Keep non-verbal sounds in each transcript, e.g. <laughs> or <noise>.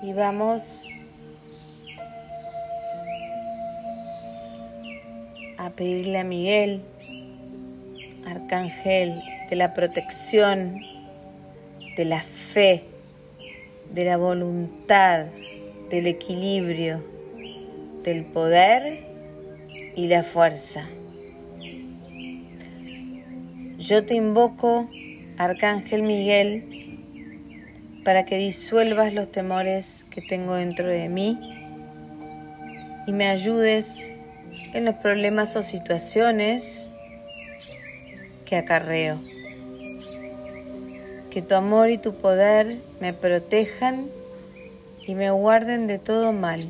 Y vamos a pedirle a Miguel, Arcángel, de la protección, de la fe, de la voluntad, del equilibrio, del poder y la fuerza. Yo te invoco, Arcángel Miguel, para que disuelvas los temores que tengo dentro de mí y me ayudes en los problemas o situaciones que acarreo. Que tu amor y tu poder me protejan y me guarden de todo mal.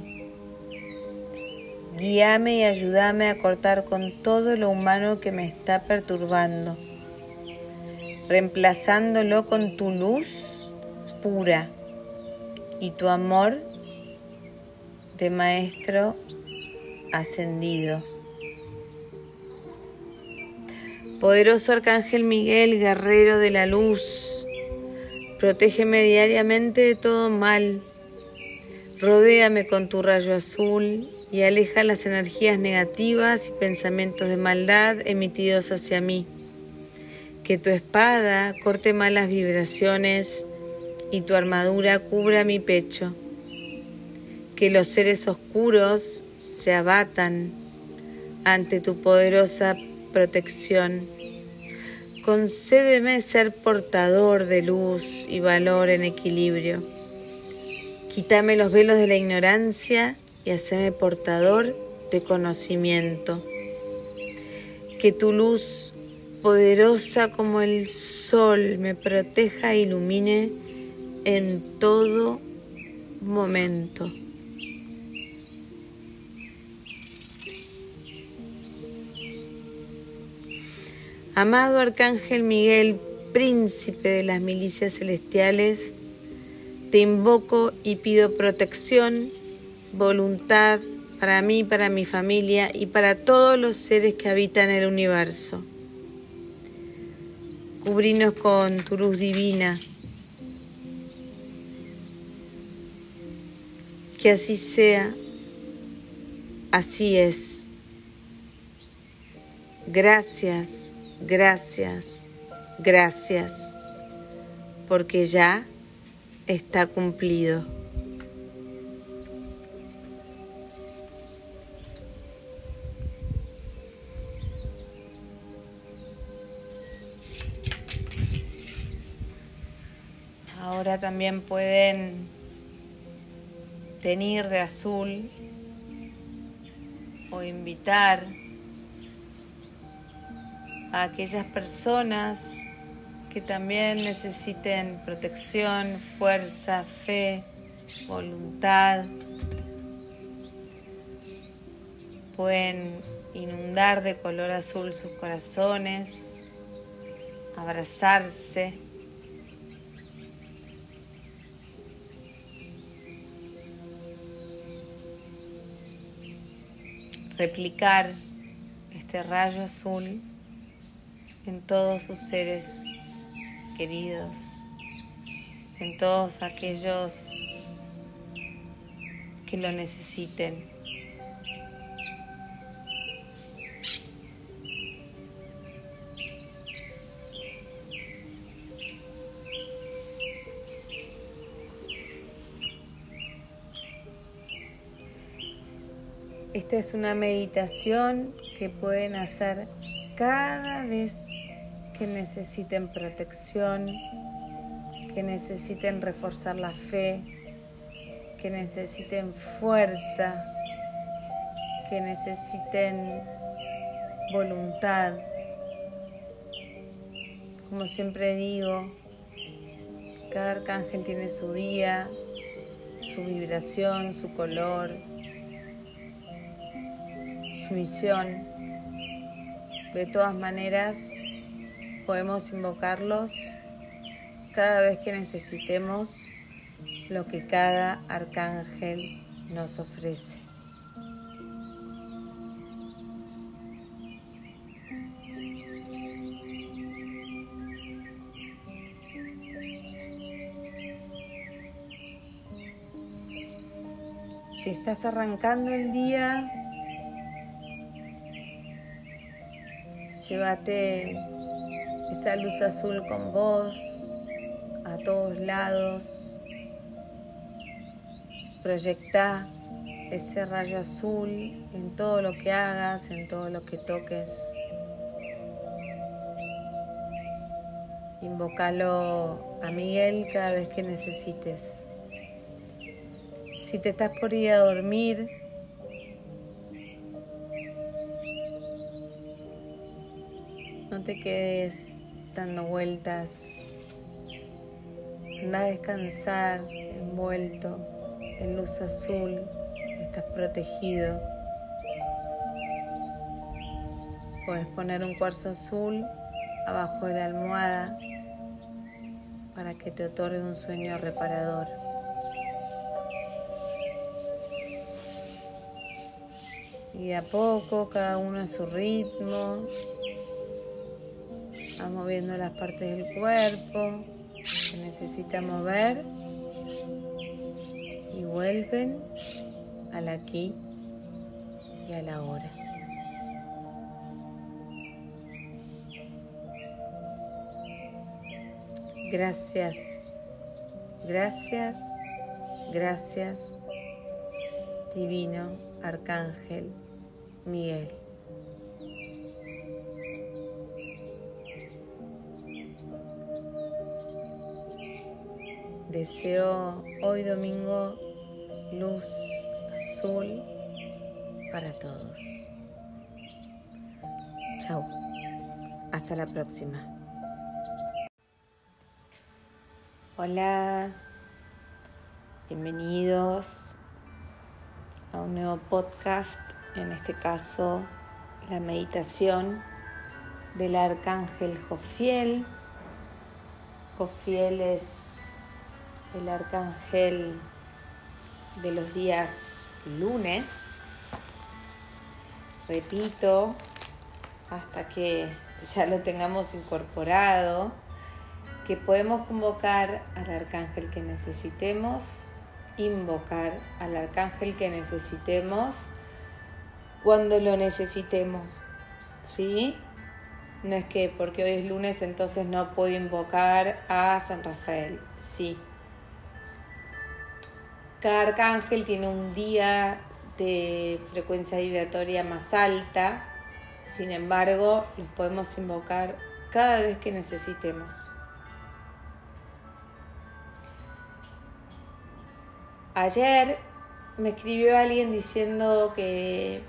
Guíame y ayúdame a cortar con todo lo humano que me está perturbando, reemplazándolo con tu luz pura y tu amor de Maestro ascendido. Poderoso Arcángel Miguel, guerrero de la luz, protégeme diariamente de todo mal. Rodéame con tu rayo azul y aleja las energías negativas y pensamientos de maldad emitidos hacia mí. Que tu espada corte malas vibraciones y tu armadura cubra mi pecho. Que los seres oscuros se abatan ante tu poderosa protección. Concédeme ser portador de luz y valor en equilibrio. Quítame los velos de la ignorancia y haceme portador de conocimiento. Que tu luz, poderosa como el sol, me proteja e ilumine en todo momento. Amado Arcángel Miguel, príncipe de las milicias celestiales, te invoco y pido protección, voluntad para mí, para mi familia y para todos los seres que habitan el universo. Cubrinos con tu luz divina. Que así sea, así es. Gracias gracias, gracias, porque ya está cumplido. Ahora también pueden tener de azul o invitar a aquellas personas que también necesiten protección, fuerza, fe, voluntad. Pueden inundar de color azul sus corazones, abrazarse. Replicar este rayo azul en todos sus seres queridos, en todos aquellos que lo necesiten. Esta es una meditación que pueden hacer cada vez que necesiten protección, que necesiten reforzar la fe, que necesiten fuerza, que necesiten voluntad. Como siempre digo, cada arcángel tiene su día, su vibración, su color, misión. De todas maneras, podemos invocarlos cada vez que necesitemos lo que cada arcángel nos ofrece. Si estás arrancando el día, llévate esa luz azul con vos a todos lados. Proyecta ese rayo azul en todo lo que hagas, en todo lo que toques. Invócalo a Miguel cada vez que necesites. Si te estás por ir a dormir, no te quedes dando vueltas. Anda a descansar envuelto en luz azul. Estás protegido. Puedes poner un cuarzo azul abajo de la almohada para que te otorgue un sueño reparador. Y de a poco, cada uno a su ritmo, moviendo las partes del cuerpo que necesita mover y vuelven al aquí y a la hora. Gracias, gracias, gracias, Divino Arcángel Miguel. Deseo hoy domingo luz azul para todos. Chao. Hasta la próxima. Hola, bienvenidos a un nuevo podcast, en este caso la meditación del arcángel Jofiel. Jofiel es el arcángel de los días lunes. Repito, hasta que ya lo tengamos incorporado que podemos convocar al arcángel que necesitemos, invocar al arcángel que necesitemos cuando lo necesitemos. ¿Sí? No es que porque hoy es lunes entonces no puedo invocar a San Rafael. Sí. Cada arcángel tiene un día de frecuencia vibratoria más alta, sin embargo los podemos invocar cada vez que necesitemos. Ayer me escribió alguien diciendo que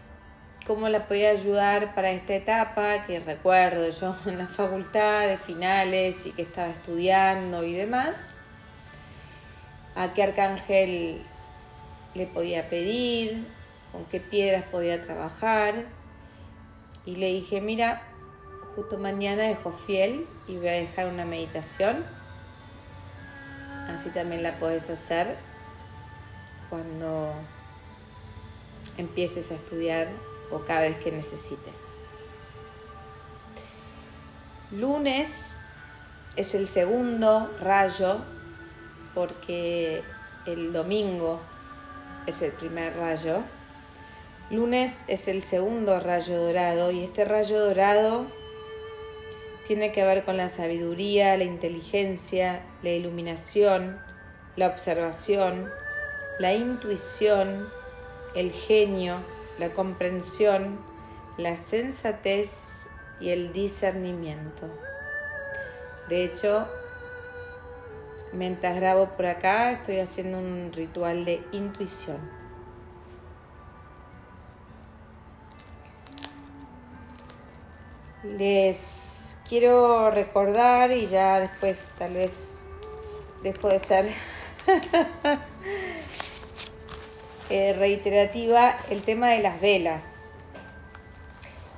cómo la podía ayudar para esta etapa, que recuerdo yo <laughs> en la facultad de finales y que estaba estudiando y demás, a qué arcángel le podía pedir, con qué piedras podía trabajar. Y le dije, mira, justo mañana dejo fiel y voy a dejar una meditación. Así también la puedes hacer cuando empieces a estudiar o cada vez que necesites. Lunes es el segundo rayo porque el domingo es el primer rayo. Lunes es el segundo rayo dorado y este rayo dorado tiene que ver con la sabiduría, la inteligencia, la iluminación, la observación, la intuición, el genio, la comprensión, la sensatez y el discernimiento. De hecho, mientras grabo por acá, estoy haciendo un ritual de intuición. Les quiero recordar y ya después tal vez después de ser <laughs> Eh, reiterativa el tema de las velas.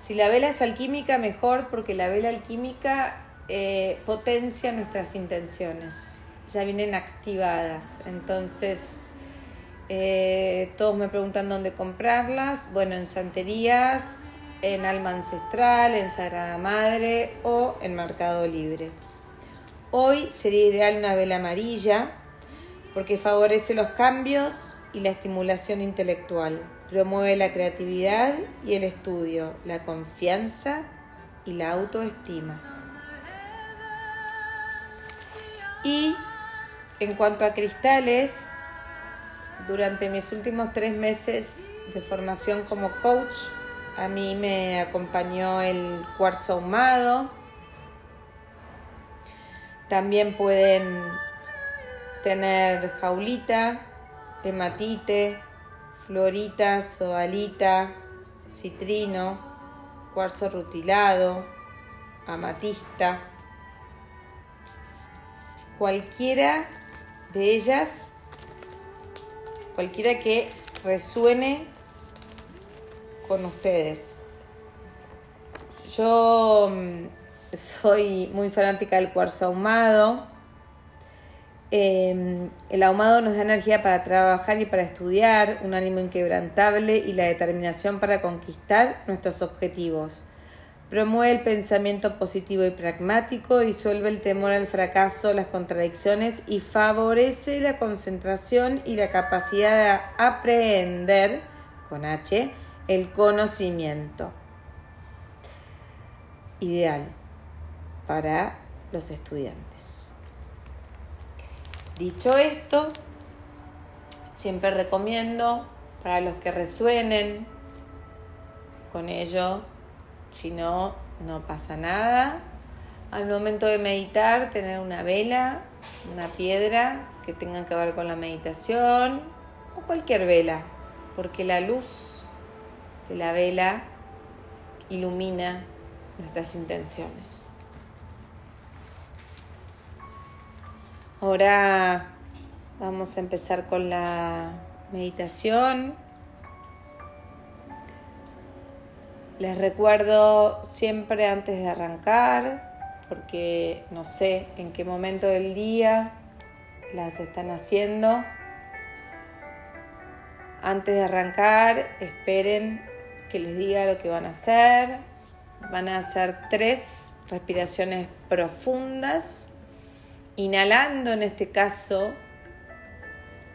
Si la vela es alquímica, mejor porque la vela alquímica eh, potencia nuestras intenciones, ya vienen activadas. Entonces, eh, todos me preguntan dónde comprarlas. Bueno, en santerías, en Alma Ancestral, en Sagrada Madre o en Mercado Libre. Hoy sería ideal una vela amarilla porque favorece los cambios, y la estimulación intelectual. Promueve la creatividad y el estudio, la confianza y la autoestima. Y en cuanto a cristales, durante mis últimos tres meses de formación como coach, a mí me acompañó el cuarzo ahumado. También pueden tener jaulita, hematite, florita, soalita, citrino, cuarzo rutilado, amatista. Cualquiera de ellas, cualquiera que resuene con ustedes. Yo mm, soy muy fanática del cuarzo ahumado. Em, el ahumado nos da energía para trabajar y para estudiar, un ánimo inquebrantable y la determinación para conquistar nuestros objetivos. Promueve el pensamiento positivo y pragmático, disuelve el temor al fracaso, las contradicciones y favorece la concentración y la capacidad de aprender, con H, el conocimiento. Ideal para los estudiantes. Dicho esto, siempre recomiendo para los que resuenen con ello, si no, no pasa nada. Al momento de meditar, tener una vela, una piedra que tenga que ver con la meditación o cualquier vela, porque la luz de la vela ilumina nuestras intenciones. Ahora vamos a empezar con la meditación. Les recuerdo siempre antes de arrancar, porque no sé en qué momento del día las están haciendo. Antes de arrancar, esperen que les diga lo que van a hacer. Van a hacer tres respiraciones profundas, inhalando en este caso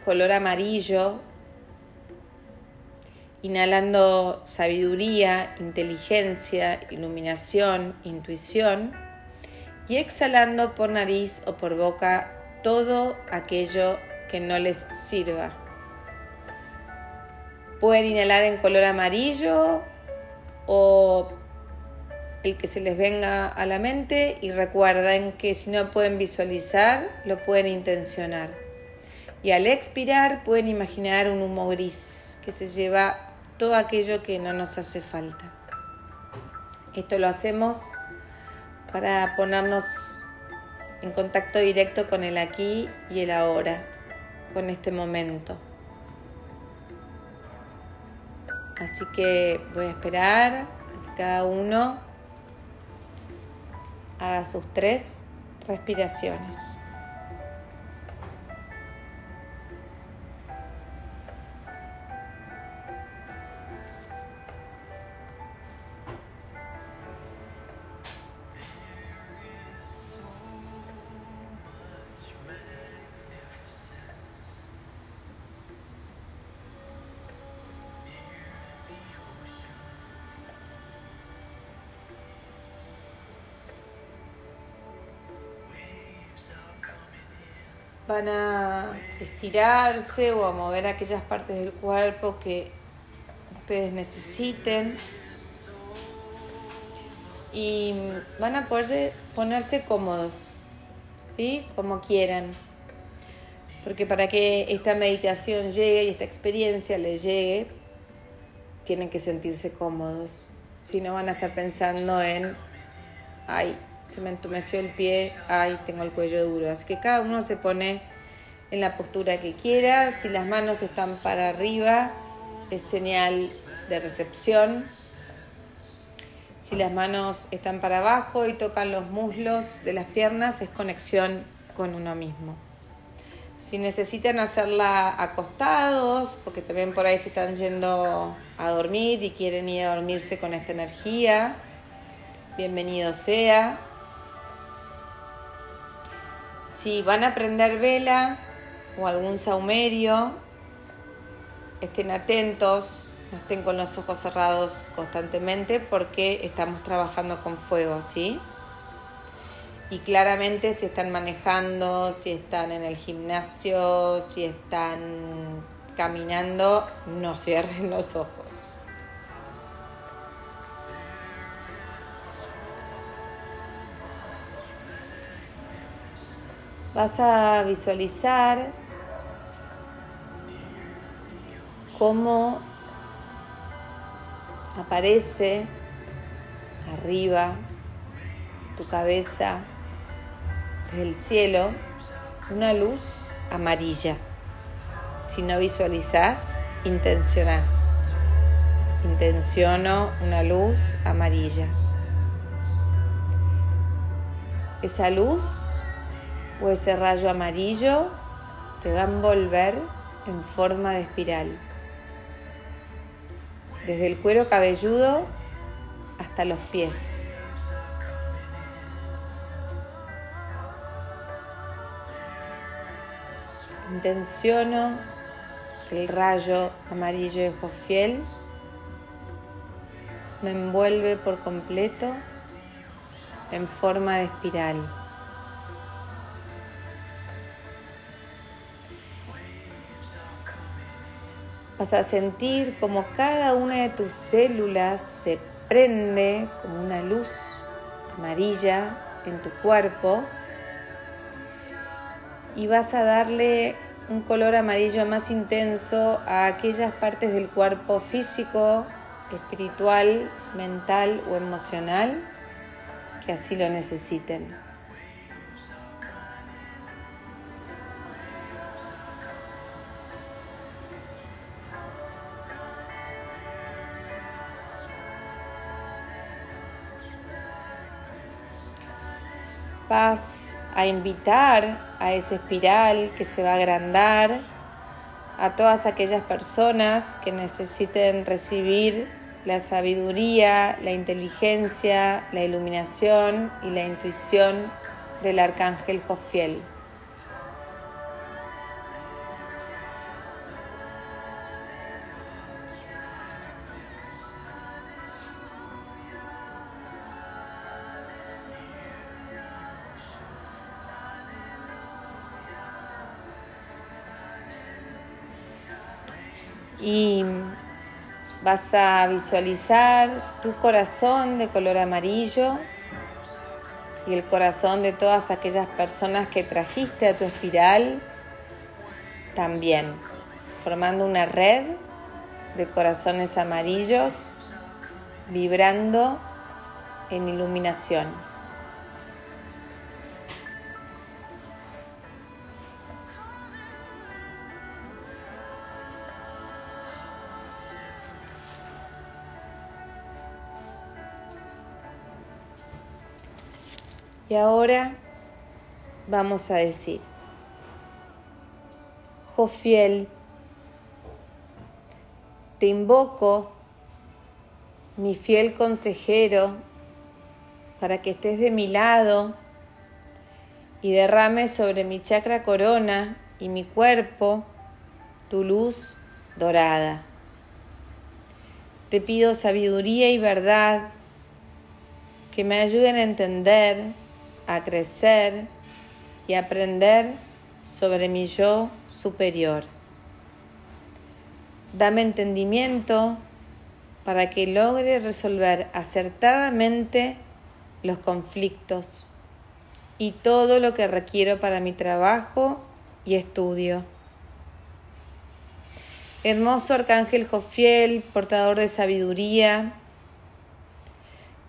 color amarillo, inhalando sabiduría, inteligencia, iluminación, intuición y exhalando por nariz o por boca todo aquello que no les sirva. Pueden inhalar en color amarillo o el que se les venga a la mente y recuerden que si no pueden visualizar, lo pueden intencionar. Y al expirar pueden imaginar un humo gris que se lleva todo aquello que no nos hace falta. Esto lo hacemos para ponernos en contacto directo con el aquí y el ahora, con este momento. Así que voy a esperar a que cada uno haga sus tres respiraciones. Van a estirarse o a mover aquellas partes del cuerpo que ustedes necesiten y van a poder ponerse cómodos, ¿sí? Como quieran. Porque para que esta meditación llegue y esta experiencia les llegue, tienen que sentirse cómodos. Si no van a estar pensando en, ay, se me entumeció el pie, ay, tengo el cuello duro. Así que cada uno se pone en la postura que quiera. Si las manos están para arriba, es señal de recepción. Si las manos están para abajo y tocan los muslos de las piernas, es conexión con uno mismo. Si necesitan hacerla acostados, porque también por ahí se están yendo a dormir y quieren ir a dormirse con esta energía, bienvenido sea. Si van a prender vela o algún saumerio, estén atentos, no estén con los ojos cerrados constantemente porque estamos trabajando con fuego, ¿sí? Y claramente si están manejando, si están en el gimnasio, si están caminando, no <laughs> cierren los ojos. Vas a visualizar cómo aparece arriba tu cabeza, desde el cielo, una luz amarilla. Si no visualizas, intencionás. Intenciono una luz amarilla. Esa luz o ese rayo amarillo te va a envolver en forma de espiral desde el cuero cabelludo hasta los pies. Intenciono que el rayo amarillo de Jofiel me envuelve por completo en forma de espiral. Vas a sentir como cada una de tus células se prende como una luz amarilla en tu cuerpo y vas a darle un color amarillo más intenso a aquellas partes del cuerpo físico, espiritual, mental o emocional que así lo necesiten. Vas a invitar a esa espiral que se va a agrandar a todas aquellas personas que necesiten recibir la sabiduría, la inteligencia, la iluminación y la intuición del arcángel Jofiel. Y vas a visualizar tu corazón de color amarillo y el corazón de todas aquellas personas que trajiste a tu espiral también, formando una red de corazones amarillos vibrando en iluminación. Y ahora vamos a decir, Jofiel, te invoco, mi fiel consejero, para que estés de mi lado y derrame sobre mi chakra corona y mi cuerpo tu luz dorada. Te pido sabiduría y verdad que me ayuden a entender a crecer y aprender sobre mi yo superior. Dame entendimiento para que logre resolver acertadamente los conflictos y todo lo que requiero para mi trabajo y estudio. Hermoso Arcángel Jofiel, portador de sabiduría,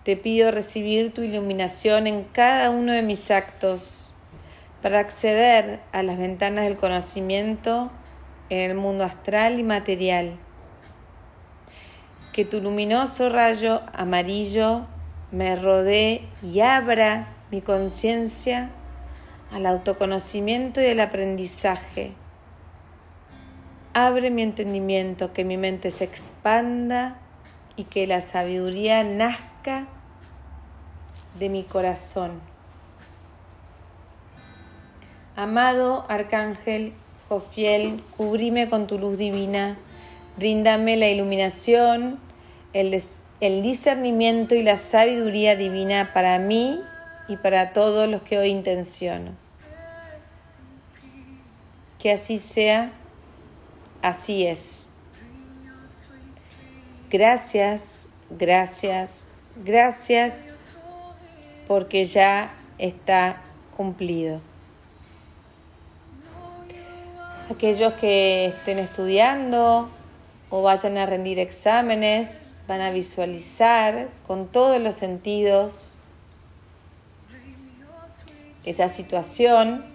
te pido recibir tu iluminación en cada uno de mis actos para acceder a las ventanas del conocimiento en el mundo astral y material. Que tu luminoso rayo amarillo me rodee y abra mi conciencia al autoconocimiento y al aprendizaje. Abre mi entendimiento, que mi mente se expanda y que la sabiduría nazca de mi corazón. Amado Arcángel Jofiel, cubrime con tu luz divina, Bríndame la iluminación, el, el discernimiento y la sabiduría divina para mí y para todos los que hoy intenciono. Que así sea, así es. Gracias, gracias, gracias, porque ya está cumplido. Aquellos que estén estudiando o vayan a rendir exámenes, van a visualizar con todos los sentidos esa situación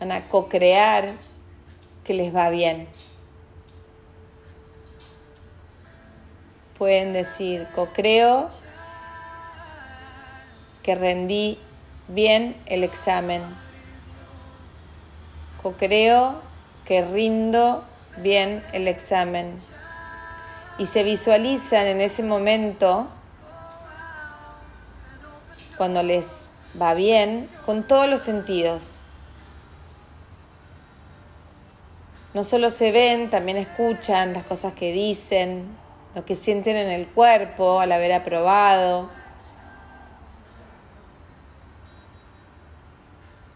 van a co-crear que les va bien. Pueden decir, co-creo que rendí bien el examen. Co-creo que rindo bien el examen. Y se visualizan en ese momento, cuando les va bien, con todos los sentidos. no solo se ven, también escuchan las cosas que dicen, lo que sienten en el cuerpo al haber aprobado.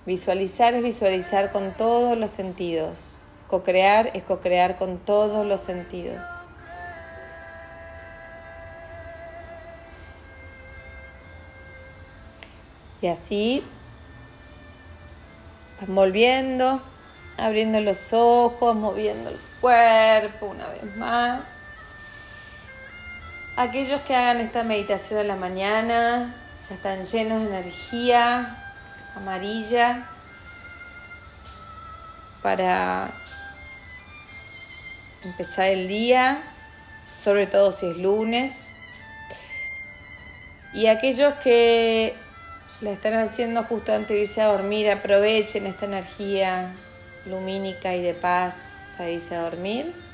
Visualizar es visualizar con todos los sentidos. Co-crear es co-crear con todos los sentidos. Y así volviendo abriendo los ojos, moviendo el cuerpo una vez más. Aquellos que hagan esta meditación a la mañana ya están llenos de energía amarilla para empezar el día, sobre todo si es lunes. Y aquellos que la están haciendo justo antes de irse a dormir, aprovechen esta energía lumínica y de paz para irse a dormir.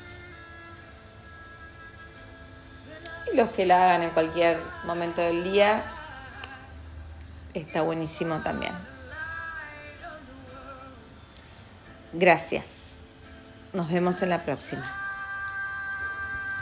Los que la hagan en cualquier momento del día, está buenísimo también. Gracias. Nos vemos en la próxima.